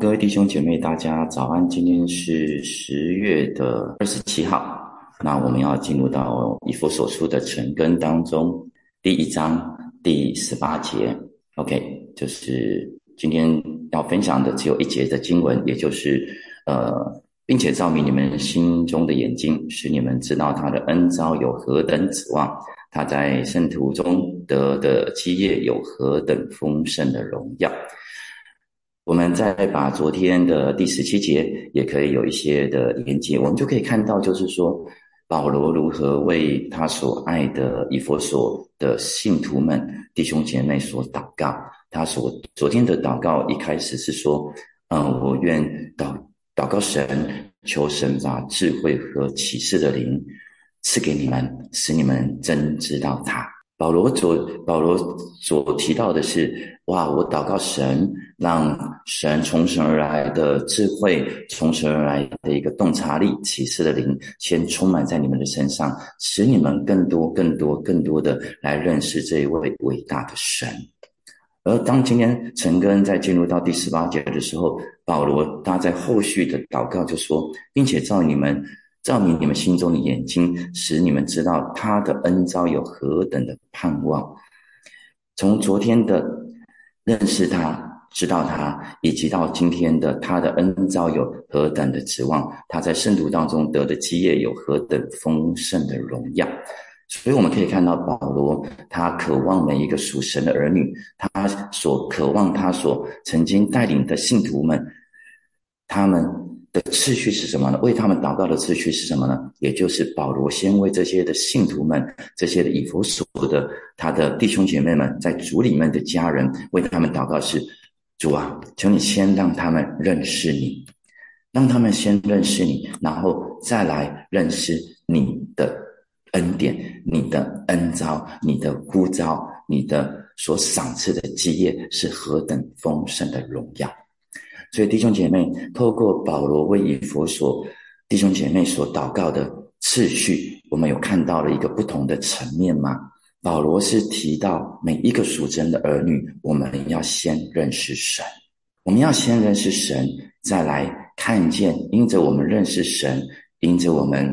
各位弟兄姐妹，大家早安！今天是十月的二十七号，那我们要进入到以弗所书的成根当中第一章第十八节。OK，就是今天要分享的只有一节的经文，也就是呃，并且照明你们心中的眼睛，使你们知道他的恩招有何等指望，他在圣徒中得的基业有何等丰盛的荣耀。我们再把昨天的第十七节也可以有一些的连接，我们就可以看到，就是说保罗如何为他所爱的以佛所的信徒们、弟兄姐妹所祷告。他所昨天的祷告一开始是说：“嗯，我愿祷祷告神，求神把智慧和启示的灵赐给你们，使你们真知道他。”保罗所保罗所提到的是：哇，我祷告神，让神从神而来的智慧，从神而来的一个洞察力、启示的灵，先充满在你们的身上，使你们更多、更多、更多的来认识这一位伟大的神。而当今天陈根在进入到第十八节的时候，保罗他在后续的祷告就说，并且照你们。照明你们心中的眼睛，使你们知道他的恩招有何等的盼望。从昨天的认识他、知道他，以及到今天的他的恩招有何等的指望，他在圣徒当中得的基业有何等丰盛的荣耀。所以我们可以看到，保罗他渴望每一个属神的儿女，他所渴望他所曾经带领的信徒们，他们。的次序是什么呢？为他们祷告的次序是什么呢？也就是保罗先为这些的信徒们、这些的以弗所的他的弟兄姐妹们，在主里面的家人，为他们祷告是：主啊，求你先让他们认识你，让他们先认识你，然后再来认识你的恩典、你的恩招、你的呼召、你的所赏赐的基业是何等丰盛的荣耀。所以弟兄姐妹，透过保罗为以佛所弟兄姐妹所祷告的次序，我们有看到了一个不同的层面吗？保罗是提到每一个属真的儿女，我们要先认识神，我们要先认识神，再来看见，因着我们认识神，因着我们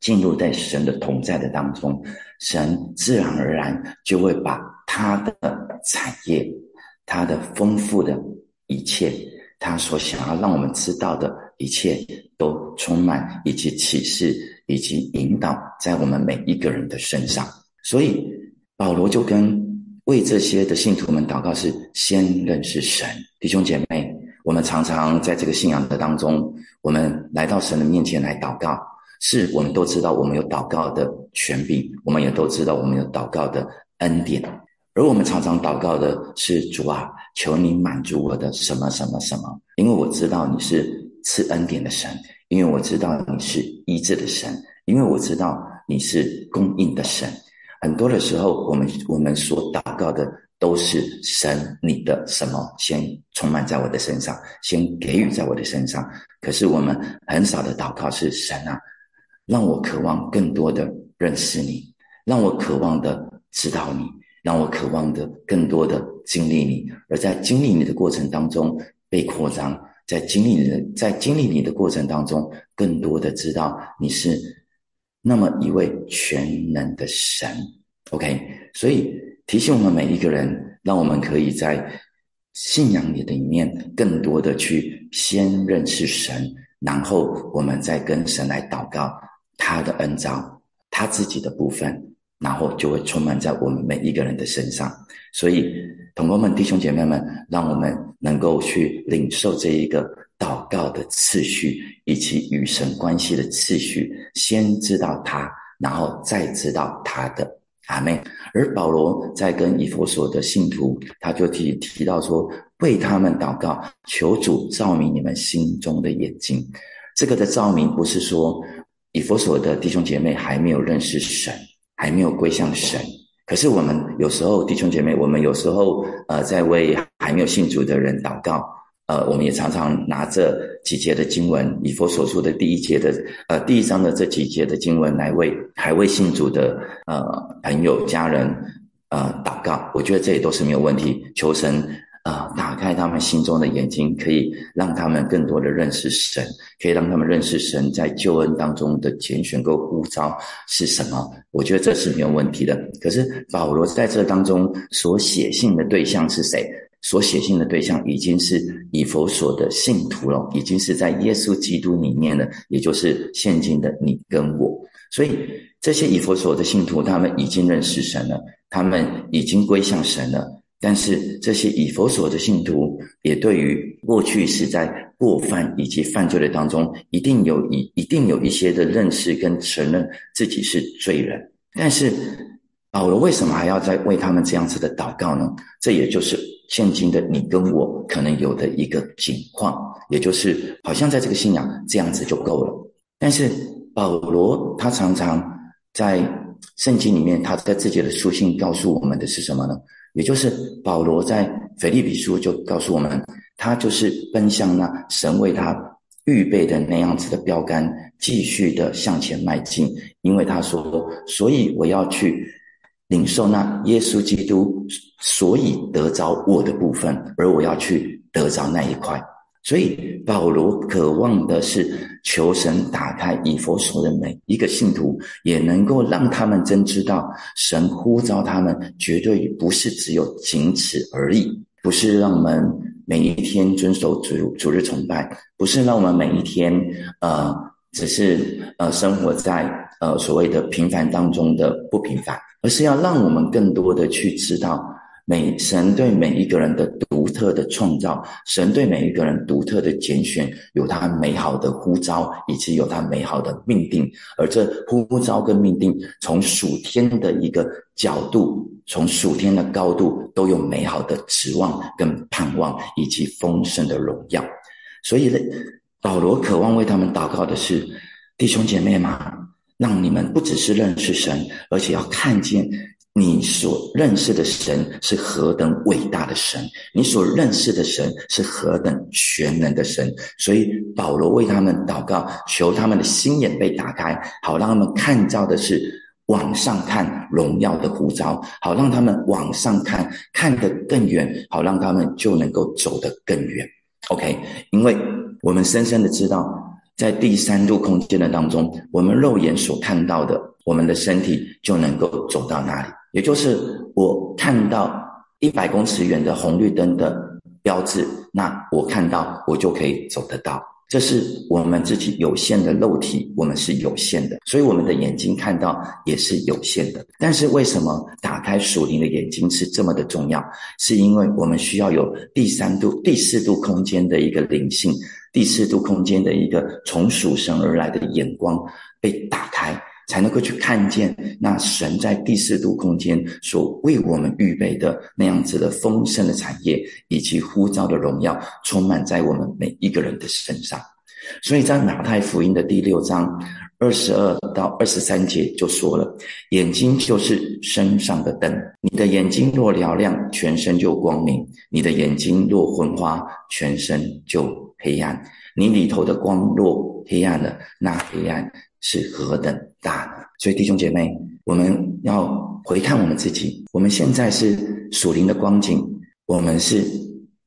进入在神的同在的当中，神自然而然就会把他的产业，他的丰富的一切。他所想要让我们知道的一切，都充满以及启示以及引导在我们每一个人的身上。所以保罗就跟为这些的信徒们祷告，是先认识神。弟兄姐妹，我们常常在这个信仰的当中，我们来到神的面前来祷告，是我们都知道我们有祷告的权柄，我们也都知道我们有祷告的恩典。而我们常常祷告的是主啊，求你满足我的什么什么什么，因为我知道你是赐恩典的神，因为我知道你是医治的神，因为我知道你是供应的神。很多的时候，我们我们所祷告的都是神你的什么先充满在我的身上，先给予在我的身上。可是我们很少的祷告是神啊，让我渴望更多的认识你，让我渴望的知道你。让我渴望的更多的经历你，而在经历你的过程当中被扩张，在经历你的在经历你的过程当中，更多的知道你是那么一位全能的神。OK，所以提醒我们每一个人，让我们可以在信仰里的一面，更多的去先认识神，然后我们再跟神来祷告他的恩召，他自己的部分。然后就会充满在我们每一个人的身上，所以同工们、弟兄姐妹们，让我们能够去领受这一个祷告的次序，以及与神关系的次序，先知道他，然后再知道他的阿妹。而保罗在跟以弗所的信徒，他就提提到说，为他们祷告，求主照明你们心中的眼睛。这个的照明不是说以弗所的弟兄姐妹还没有认识神。还没有归向神，可是我们有时候弟兄姐妹，我们有时候呃在为还没有信主的人祷告，呃，我们也常常拿这几节的经文，以佛所说的第一节的呃第一章的这几节的经文来为还未信主的呃朋友家人呃祷告，我觉得这也都是没有问题，求神啊，打开他们心中的眼睛，可以让他们更多的认识神，可以让他们认识神在救恩当中的拣选跟呼召是什么。我觉得这是没有问题的。可是保罗在这当中所写信的对象是谁？所写信的对象已经是以佛所的信徒了，已经是在耶稣基督里面的，也就是现今的你跟我。所以这些以佛所的信徒，他们已经认识神了，他们已经归向神了。但是这些以佛所的信徒，也对于过去是在过犯以及犯罪的当中，一定有一一定有一些的认识跟承认自己是罪人。但是保罗为什么还要再为他们这样子的祷告呢？这也就是现今的你跟我可能有的一个情况，也就是好像在这个信仰这样子就够了。但是保罗他常常在圣经里面，他在自己的书信告诉我们的是什么呢？也就是保罗在腓立比书就告诉我们，他就是奔向那神为他预备的那样子的标杆，继续的向前迈进。因为他说，所以我要去领受那耶稣基督，所以得着我的部分，而我要去得着那一块。所以保罗渴望的是求神打开以佛所的每一个信徒，也能够让他们真知道神呼召他们，绝对不是只有仅此而已，不是让我们每一天遵守主主日崇拜，不是让我们每一天呃只是呃生活在呃所谓的平凡当中的不平凡，而是要让我们更多的去知道。每神对每一个人的独特的创造，神对每一个人独特的拣选，有他美好的呼召，以及有他美好的命定。而这呼召跟命定，从属天的一个角度，从属天的高度，都有美好的指望跟盼望，以及丰盛的荣耀。所以呢，保罗渴望为他们祷告的是，弟兄姐妹们，让你们不只是认识神，而且要看见。你所认识的神是何等伟大的神，你所认识的神是何等全能的神。所以保罗为他们祷告，求他们的心眼被打开，好让他们看到的是往上看荣耀的呼召，好让他们往上看看得更远，好让他们就能够走得更远。OK，因为我们深深的知道，在第三度空间的当中，我们肉眼所看到的，我们的身体就能够走到哪里。也就是我看到一百公尺远的红绿灯的标志，那我看到我就可以走得到。这是我们自己有限的肉体，我们是有限的，所以我们的眼睛看到也是有限的。但是为什么打开属灵的眼睛是这么的重要？是因为我们需要有第三度、第四度空间的一个灵性，第四度空间的一个从属神而来的眼光被打开。才能够去看见那神在第四度空间所为我们预备的那样子的丰盛的产业，以及呼召的荣耀，充满在我们每一个人的身上。所以在马太福音的第六章二十二到二十三节就说了：眼睛就是身上的灯，你的眼睛若嘹亮，全身就光明；你的眼睛若昏花，全身就黑暗。你里头的光若黑暗了，那黑暗。是何等大呢？所以弟兄姐妹，我们要回看我们自己。我们现在是属灵的光景，我们是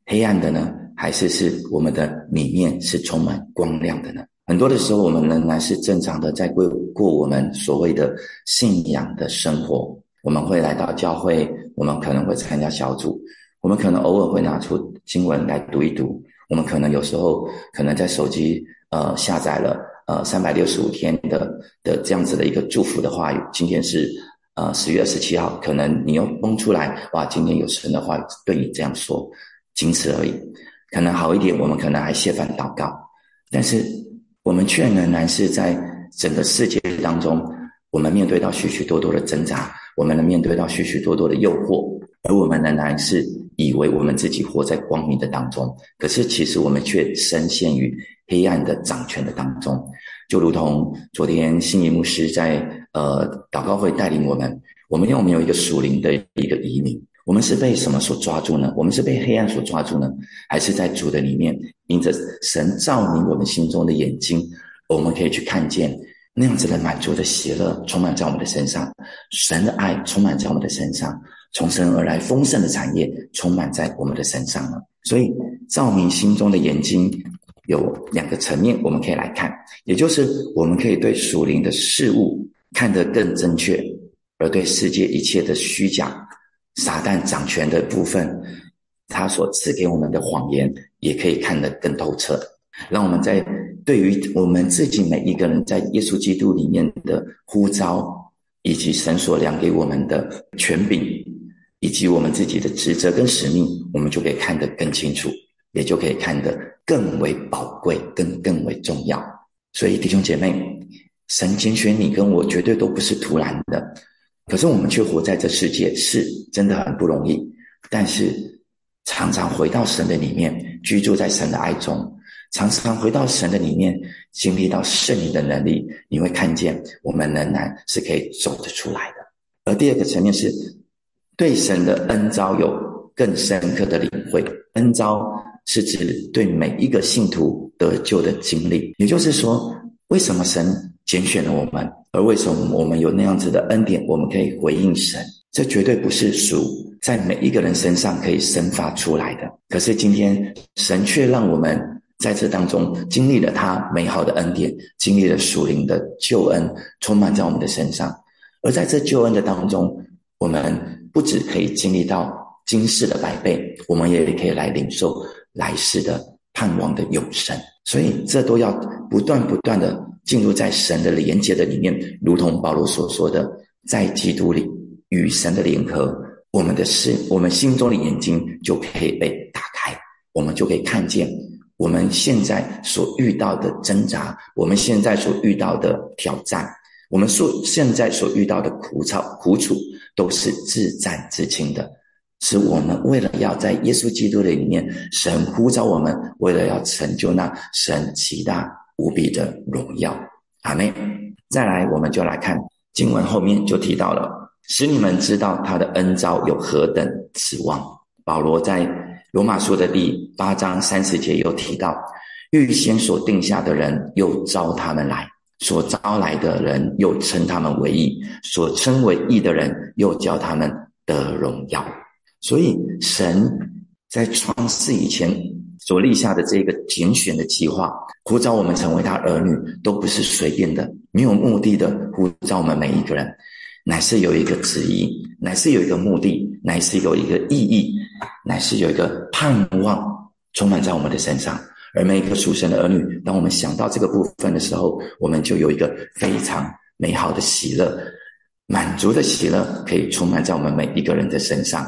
黑暗的呢，还是是我们的里面是充满光亮的呢？很多的时候，我们仍然是正常的在过过我们所谓的信仰的生活。我们会来到教会，我们可能会参加小组，我们可能偶尔会拿出经文来读一读。我们可能有时候可能在手机呃下载了。呃，三百六十五天的的这样子的一个祝福的话语，今天是呃十月二十七号，可能你又蹦出来，哇，今天有神的话对你这样说，仅此而已。可能好一点，我们可能还谢饭祷告，但是我们却仍然是在整个世界当中，我们面对到许许多多的挣扎，我们能面对到许许多多的诱惑，而我们仍然是以为我们自己活在光明的当中，可是其实我们却深陷于。黑暗的掌权的当中，就如同昨天新义牧师在呃祷告会带领我们，我们有没有一个属灵的一个移民？我们是被什么所抓住呢？我们是被黑暗所抓住呢，还是在主的里面，因着神照明我们心中的眼睛，我们可以去看见那样子的满足的喜乐充满在我们的身上，神的爱充满在我们的身上，从神而来丰盛的产业充满在我们的身上了。所以，照明心中的眼睛有两个层面，我们可以来看，也就是我们可以对属灵的事物看得更正确，而对世界一切的虚假、撒旦掌权的部分，他所赐给我们的谎言，也可以看得更透彻。让我们在对于我们自己每一个人在耶稣基督里面的呼召，以及神所量给我们的权柄，以及我们自己的职责跟使命，我们就可以看得更清楚，也就可以看得更为宝贵，更更为重要。所以弟兄姐妹，神拣选你跟我，绝对都不是突然的。可是我们却活在这世界，是真的很不容易。但是常常回到神的里面，居住在神的爱中。常常回到神的里面，经历到圣灵的能力，你会看见我们仍然是可以走得出来的。而第二个层面是对神的恩招有更深刻的领会。恩招是指对每一个信徒得救的经历，也就是说，为什么神拣选了我们，而为什么我们有那样子的恩典，我们可以回应神？这绝对不是属在每一个人身上可以生发出来的。可是今天神却让我们。在这当中，经历了他美好的恩典，经历了属灵的救恩，充满在我们的身上。而在这救恩的当中，我们不只可以经历到今世的百倍，我们也可以来领受来世的盼望的永生。所以，这都要不断不断的进入在神的连接的里面，如同保罗所说的，在基督里与神的联合，我们的视，我们心中的眼睛就可以被打开，我们就可以看见。我们现在所遇到的挣扎，我们现在所遇到的挑战，我们所现在所遇到的苦草苦楚，都是自战自清的，是我们为了要在耶稣基督的里面，神呼召我们，为了要成就那神极大无比的荣耀。阿妹，再来，我们就来看经文后面就提到了，使你们知道他的恩招有何等指望。保罗在。罗马书的第八章三十节又提到，预先所定下的人又招他们来，所招来的人又称他们为义，所称为义的人又叫他们得荣耀。所以，神在创世以前所立下的这个拣选的计划，呼召我们成为他儿女，都不是随便的、没有目的的呼召我们每一个人，乃是有一个旨意，乃是有一个目的，乃是有一个意义。乃是有一个盼望充满在我们的身上，而每一个属神的儿女，当我们想到这个部分的时候，我们就有一个非常美好的喜乐、满足的喜乐，可以充满在我们每一个人的身上。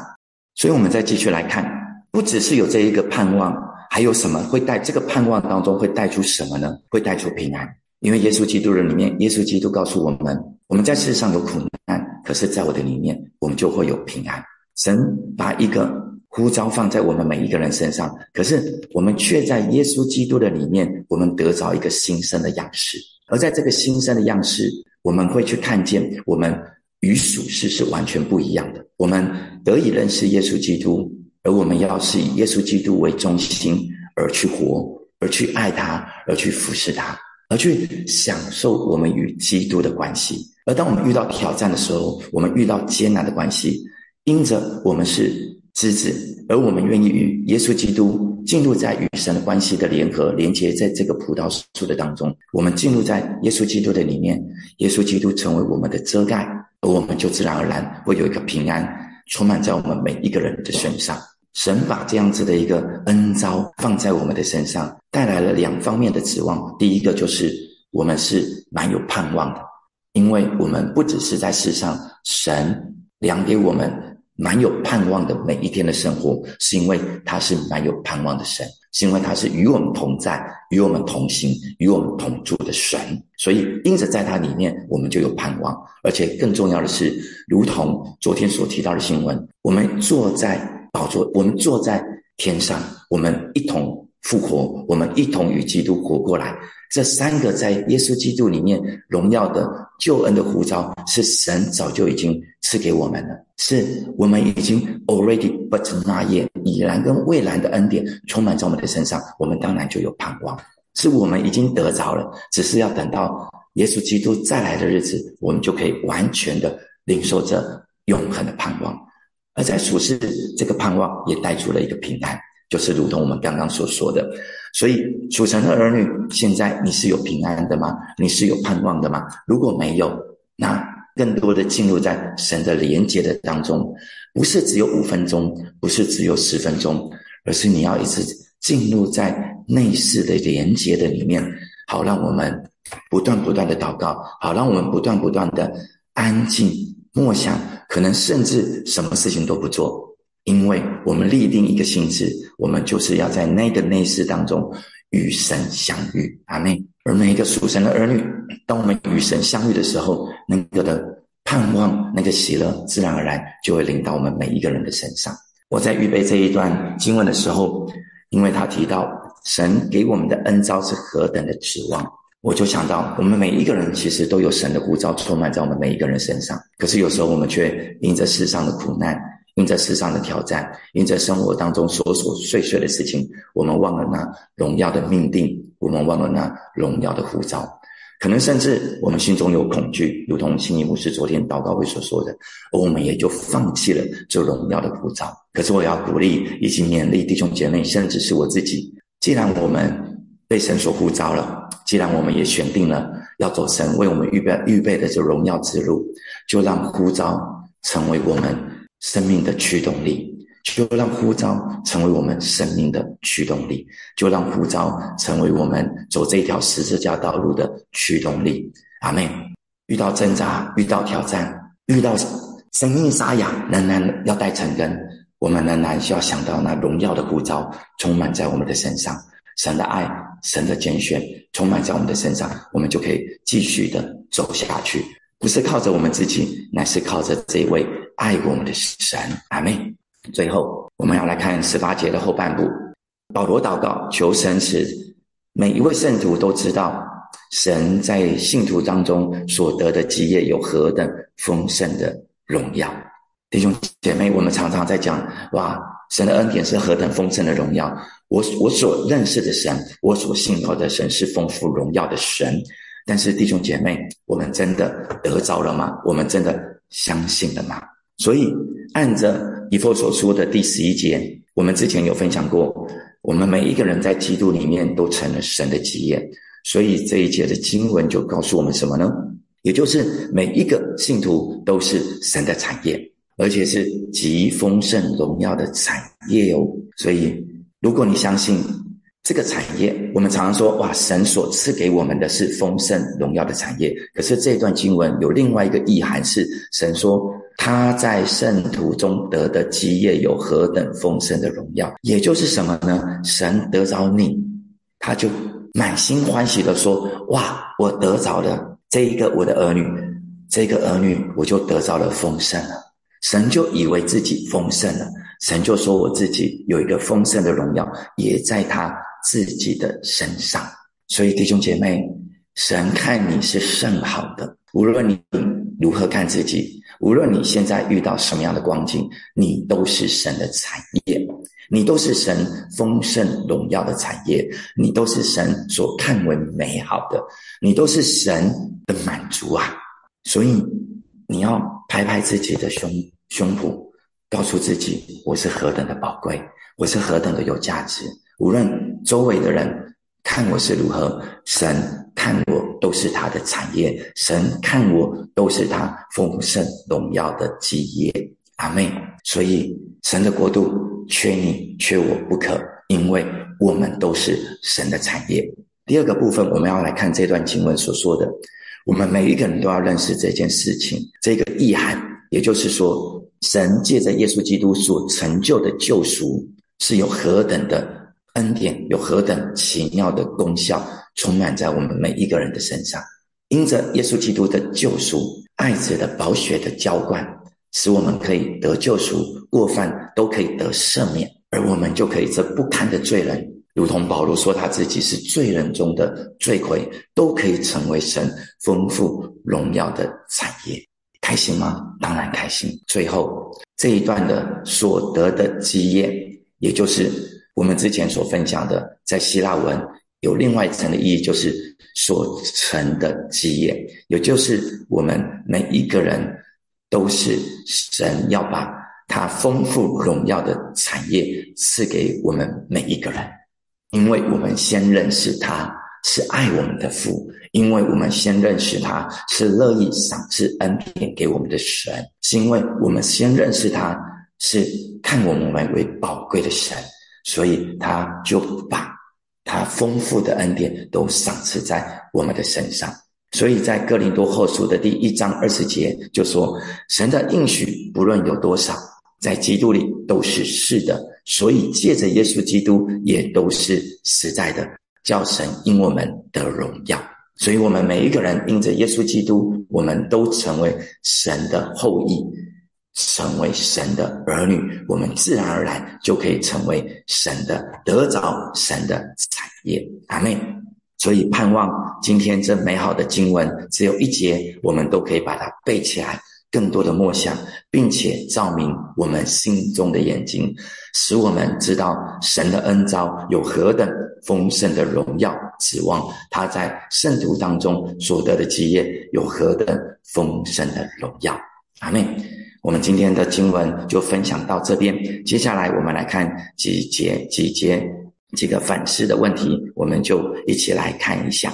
所以，我们再继续来看，不只是有这一个盼望，还有什么会带这个盼望当中会带出什么呢？会带出平安。因为耶稣基督的里面，耶稣基督告诉我们，我们在世上有苦难，可是在我的里面，我们就会有平安。神把一个。呼召放在我们每一个人身上，可是我们却在耶稣基督的里面，我们得着一个新生的样式。而在这个新生的样式，我们会去看见我们与属世是完全不一样的。我们得以认识耶稣基督，而我们要是以耶稣基督为中心而去活，而去爱他，而去服侍他，而去享受我们与基督的关系。而当我们遇到挑战的时候，我们遇到艰难的关系，因着我们是。之子，而我们愿意与耶稣基督进入在与神的关系的联合连接，在这个葡萄树的当中，我们进入在耶稣基督的里面，耶稣基督成为我们的遮盖，而我们就自然而然会有一个平安充满在我们每一个人的身上。神把这样子的一个恩招放在我们的身上，带来了两方面的指望。第一个就是我们是蛮有盼望的，因为我们不只是在世上，神量给我们。蛮有盼望的每一天的生活，是因为他是蛮有盼望的神，是因为他是与我们同在、与我们同行、与我们同住的神。所以，因此在他里面，我们就有盼望。而且更重要的是，如同昨天所提到的新闻，我们坐在宝座，我们坐在天上，我们一同。复活，我们一同与基督活过来。这三个在耶稣基督里面荣耀的救恩的呼召，是神早就已经赐给我们了，是我们已经 already but not yet 已然跟未来的恩典充满在我们的身上，我们当然就有盼望，是我们已经得着了，只是要等到耶稣基督再来的日子，我们就可以完全的领受这永恒的盼望。而在处世这个盼望也带出了一个平安，就是如同我们刚刚所说的。所以属神的儿女，现在你是有平安的吗？你是有盼望的吗？如果没有，那更多的进入在神的连接的当中，不是只有五分钟，不是只有十分钟，而是你要一直进入在内室的连接的里面，好让我们不断不断的祷告，好让我们不断不断的安静默想，可能甚至什么事情都不做。因为我们立定一个心志，我们就是要在那个内室当中与神相遇，阿妹。而每一个属神的儿女，当我们与神相遇的时候，那个的盼望、那个喜乐，自然而然就会临到我们每一个人的身上。我在预备这一段经文的时候，因为他提到神给我们的恩招是何等的指望，我就想到我们每一个人其实都有神的呼召充满在我们每一个人身上，可是有时候我们却因着世上的苦难。因着世上的挑战，因着生活当中琐琐碎碎的事情，我们忘了那荣耀的命定，我们忘了那荣耀的呼召，可能甚至我们心中有恐惧，如同新一牧师昨天祷告会所说的，而我们也就放弃了这荣耀的呼召。可是我要鼓励以及勉励弟兄姐妹，甚至是我自己，既然我们被神所呼召了，既然我们也选定了要走神为我们预备预备的这荣耀之路，就让呼召成为我们。生命的驱动力，就让呼召成为我们生命的驱动力，就让呼召成为我们走这条十字架道路的驱动力。阿妹，遇到挣扎，遇到挑战，遇到生命沙哑，仍然要带成根。我们仍然需要想到那荣耀的呼召充满在我们的身上，神的爱，神的拣选充满在我们的身上，我们就可以继续的走下去。不是靠着我们自己，乃是靠着这位爱我们的神。阿妹。最后，我们要来看十八节的后半部。保罗祷告，求神使每一位圣徒都知道，神在信徒当中所得的基业有何等丰盛的荣耀。弟兄姐妹，我们常常在讲，哇，神的恩典是何等丰盛的荣耀。我我所认识的神，我所信靠的神是丰富荣耀的神。但是弟兄姐妹，我们真的得着了吗？我们真的相信了吗？所以按着以弗所说的第十一节，我们之前有分享过，我们每一个人在基督里面都成了神的基业。所以这一节的经文就告诉我们什么呢？也就是每一个信徒都是神的产业，而且是极丰盛荣耀的产业哦。所以如果你相信，这个产业，我们常常说，哇，神所赐给我们的是丰盛荣耀的产业。可是这段经文有另外一个意涵，是神说他在圣徒中得的基业有何等丰盛的荣耀，也就是什么呢？神得着你，他就满心欢喜的说，哇，我得着了这一个我的儿女，这个儿女我就得着了丰盛了。神就以为自己丰盛了，神就说我自己有一个丰盛的荣耀，也在他。自己的身上，所以弟兄姐妹，神看你是甚好的。无论你如何看自己，无论你现在遇到什么样的光景，你都是神的产业，你都是神丰盛荣耀的产业，你都是神所看为美好的，你都是神的满足啊！所以你要拍拍自己的胸胸脯，告诉自己，我是何等的宝贵，我是何等的有价值。无论周围的人看我是如何，神看我都是他的产业，神看我都是他丰盛荣耀的基业。阿妹，所以神的国度缺你缺我不可，因为我们都是神的产业。第二个部分，我们要来看这段经文所说的，我们每一个人都要认识这件事情，这个意涵，也就是说，神借着耶稣基督所成就的救赎是有何等的。恩典有何等奇妙的功效，充满在我们每一个人的身上。因着耶稣基督的救赎，爱子的宝血的浇灌，使我们可以得救赎，过犯都可以得赦免，而我们就可以这不堪的罪人，如同保罗说他自己是罪人中的罪魁，都可以成为神丰富荣耀的产业。开心吗？当然开心。最后这一段的所得的基业，也就是。我们之前所分享的，在希腊文有另外一层的意义，就是所成的基业，也就是我们每一个人都是神要把他丰富荣耀的产业赐给我们每一个人，因为我们先认识他是爱我们的父，因为我们先认识他是乐意赏赐恩典给我们的神，是因为我们先认识他是看我们为宝贵的神，所以他就把他丰富的恩典都赏赐在我们的身上。所以在哥林多后书的第一章二十节就说：神的应许不论有多少。在基督里都是是的，所以借着耶稣基督也都是实在的，叫神因我们得荣耀。所以，我们每一个人因着耶稣基督，我们都成为神的后裔，成为神的儿女，我们自然而然就可以成为神的得着神的产业。阿妹，所以盼望今天这美好的经文只有一节，我们都可以把它背起来。更多的默想，并且照明我们心中的眼睛，使我们知道神的恩召有何等丰盛的荣耀，指望他在圣徒当中所得的基业有何等丰盛的荣耀。阿妹，我们今天的经文就分享到这边，接下来我们来看几节几节几个反思的问题，我们就一起来看一下。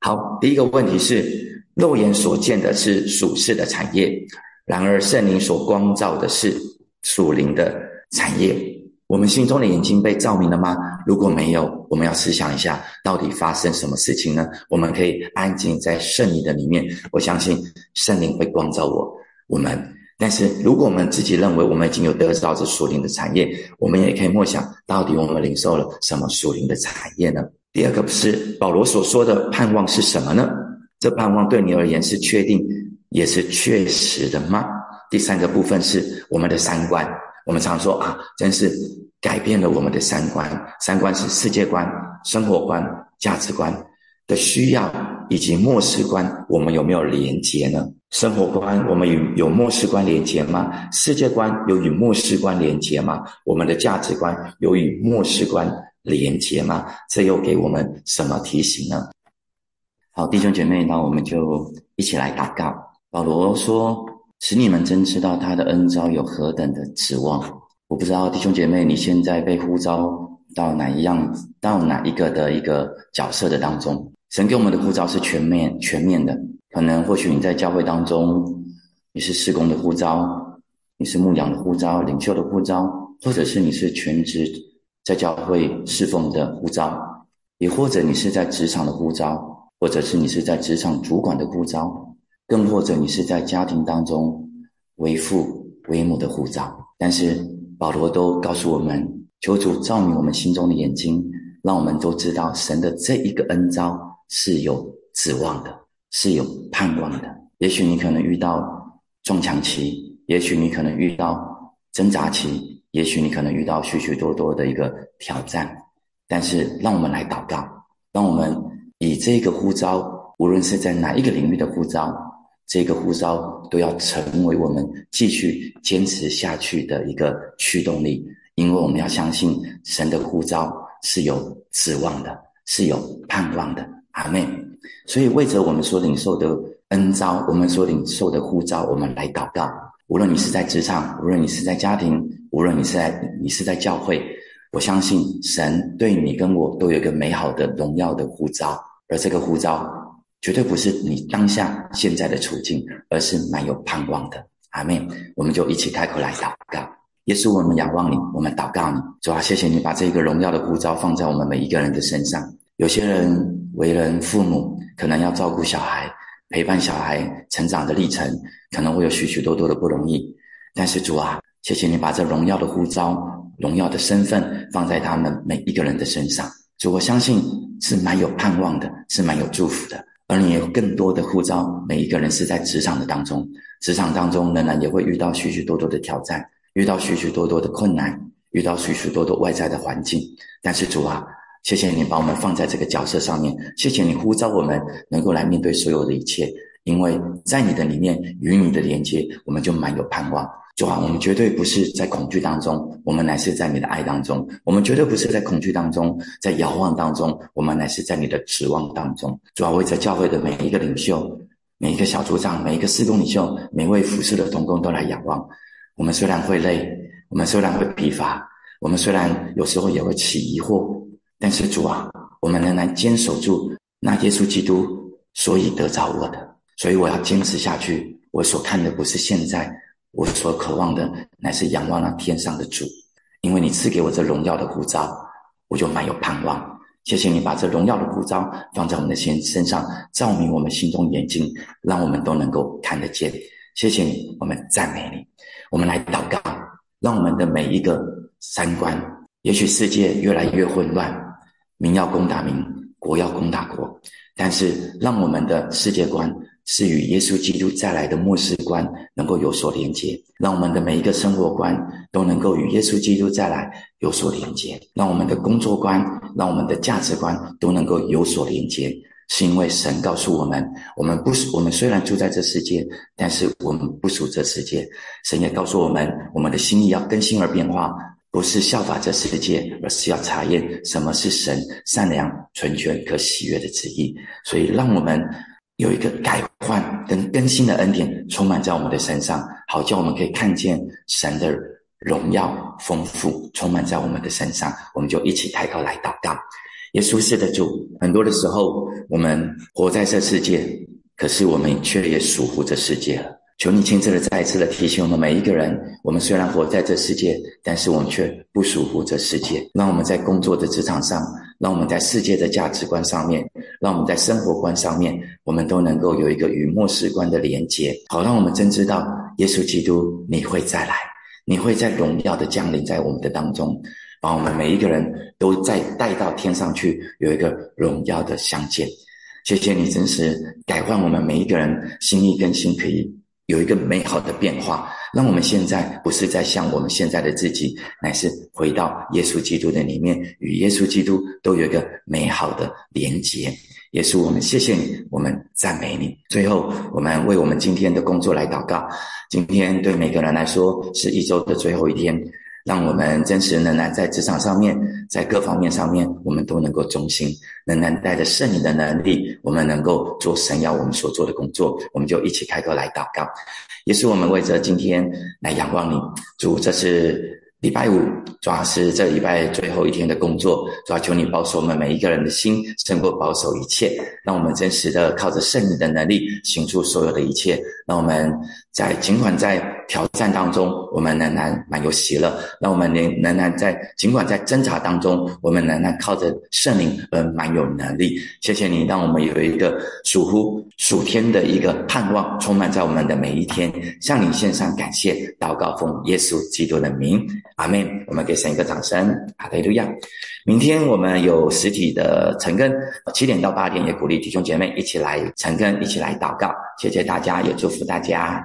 好，第一个问题是。肉眼所见的是属世的产业，然而圣灵所光照的是属灵的产业。我们心中的眼睛被照明了吗？如果没有，我们要思想一下，到底发生什么事情呢？我们可以安静在圣灵的里面，我相信圣灵会光照我。我们，但是如果我们自己认为我们已经有得着这属灵的产业，我们也可以默想，到底我们领受了什么属灵的产业呢？第二个是保罗所说的盼望是什么呢？这盼望对你而言是确定也是确实的吗？第三个部分是我们的三观。我们常说啊，真是改变了我们的三观。三观是世界观、生活观、价值观的需要，以及末世观。我们有没有连接呢？生活观我们与有末世观连接吗？世界观有与末世观连接吗？我们的价值观有与末世观连接吗？这又给我们什么提醒呢？好，弟兄姐妹，那我们就一起来祷告。保罗说：“使你们真知道他的恩招有何等的指望。”我不知道弟兄姐妹，你现在被呼召到哪一样、到哪一个的一个角色的当中？神给我们的呼召是全面、全面的。可能或许你在教会当中，你是施工的呼召，你是牧羊的呼召，领袖的呼召，或者是你是全职在教会侍奉的呼召，也或者你是在职场的呼召。或者是你是在职场主管的呼召，更或者你是在家庭当中为父为母的呼召，但是保罗都告诉我们，求主照明我们心中的眼睛，让我们都知道神的这一个恩召是有指望的，是有盼望的。也许你可能遇到撞墙期，也许你可能遇到挣扎期，也许你可能遇到许许多多的一个挑战，但是让我们来祷告，让我们。以这个呼召，无论是在哪一个领域的呼召，这个呼召都要成为我们继续坚持下去的一个驱动力。因为我们要相信神的呼召是有指望的，是有盼望的。阿妹，所以为着我们所领受的恩召，我们所领受的呼召，我们来祷告。无论你是在职场，无论你是在家庭，无论你是在你是在教会。我相信神对你跟我都有一个美好的荣耀的呼召，而这个呼召绝对不是你当下现在的处境，而是蛮有盼望的。阿妹，我们就一起开口来祷告。耶稣，我们仰望你，我们祷告你，主啊，谢谢你把这个荣耀的呼召放在我们每一个人的身上。有些人为人父母，可能要照顾小孩，陪伴小孩成长的历程，可能会有许许多多的不容易。但是主啊，谢谢你把这荣耀的呼召。荣耀的身份放在他们每一个人的身上，主我相信是蛮有盼望的，是蛮有祝福的。而你有更多的呼召，每一个人是在职场的当中，职场当中仍然也会遇到许许多多的挑战，遇到许许多多的困难，遇到许许多多外在的环境。但是主啊，谢谢你把我们放在这个角色上面，谢谢你呼召我们能够来面对所有的一切，因为在你的里面与你的连接，我们就蛮有盼望。主啊，我们绝对不是在恐惧当中，我们乃是在你的爱当中；我们绝对不是在恐惧当中，在遥望当中，我们乃是在你的指望当中。主啊，为在教会的每一个领袖、每一个小组长、每一个施工领袖、每位服侍的同工都来仰望。我们虽然会累，我们虽然会疲乏，我们虽然有时候也会起疑惑，但是主啊，我们仍然坚守住那耶稣基督所以得着我的，所以我要坚持下去。我所看的不是现在，我所渴望的乃是仰望那天上的主，因为你赐给我这荣耀的护照，我就满有盼望。谢谢你把这荣耀的护照放在我们的心身上，照明我们心中眼睛，让我们都能够看得见。谢谢你，我们赞美你。我们来祷告，让我们的每一个三观，也许世界越来越混乱，民要攻打民，国要攻打国，但是让我们的世界观。是与耶稣基督再来的末世观能够有所连接，让我们的每一个生活观都能够与耶稣基督再来有所连接，让我们的工作观、让我们的价值观都能够有所连接。是因为神告诉我们，我们不属，我们虽然住在这世界，但是我们不属这世界。神也告诉我们，我们的心意要更新而变化，不是效法这世界，而是要查验什么是神善良、纯全、可喜悦的旨意。所以，让我们。有一个改换跟更新的恩典充满在我们的身上，好叫我们可以看见神的荣耀丰富充满在我们的身上。我们就一起抬头来祷告。耶稣是的主，很多的时候我们活在这世界，可是我们却也属乎这世界了。求你亲自的再一次的提醒我们每一个人：我们虽然活在这世界，但是我们却不属乎这世界。让我们在工作的职场上，让我们在世界的价值观上面，让我们在生活观上面，我们都能够有一个与末世观的连接，好让我们真知道耶稣基督你会再来，你会在荣耀的降临在我们的当中，把我们每一个人都再带到天上去，有一个荣耀的相见。谢谢你，真实改换我们每一个人心意跟心可以。有一个美好的变化，让我们现在不是在像我们现在的自己，乃是回到耶稣基督的里面，与耶稣基督都有一个美好的连结。耶稣，我们谢谢你，我们赞美你。最后，我们为我们今天的工作来祷告。今天对每个人来说是一周的最后一天。让我们真实仍然在职场上面，在各方面上面，我们都能够忠心，仍然带着圣灵的能力，我们能够做神要我们所做的工作。我们就一起开口来祷告，也是我们为着今天来仰望你，主，这是。礼拜五主要是这礼拜最后一天的工作，主要求你保守我们每一个人的心，胜过保守一切，让我们真实的靠着圣灵的能力行出所有的一切。让我们在尽管在挑战当中，我们仍然满有喜乐；让我们仍仍然在尽管在挣扎当中，我们仍然靠着圣灵而满有能力。谢谢你，让我们有一个属乎属天的一个盼望，充满在我们的每一天。向你献上感谢，祷告奉耶稣基督的名。阿妹，我们给神一个掌声，哈利路亚！明天我们有实体的晨更，七点到八点，也鼓励弟兄姐妹一起来晨更，一起来祷告。谢谢大家，也祝福大家。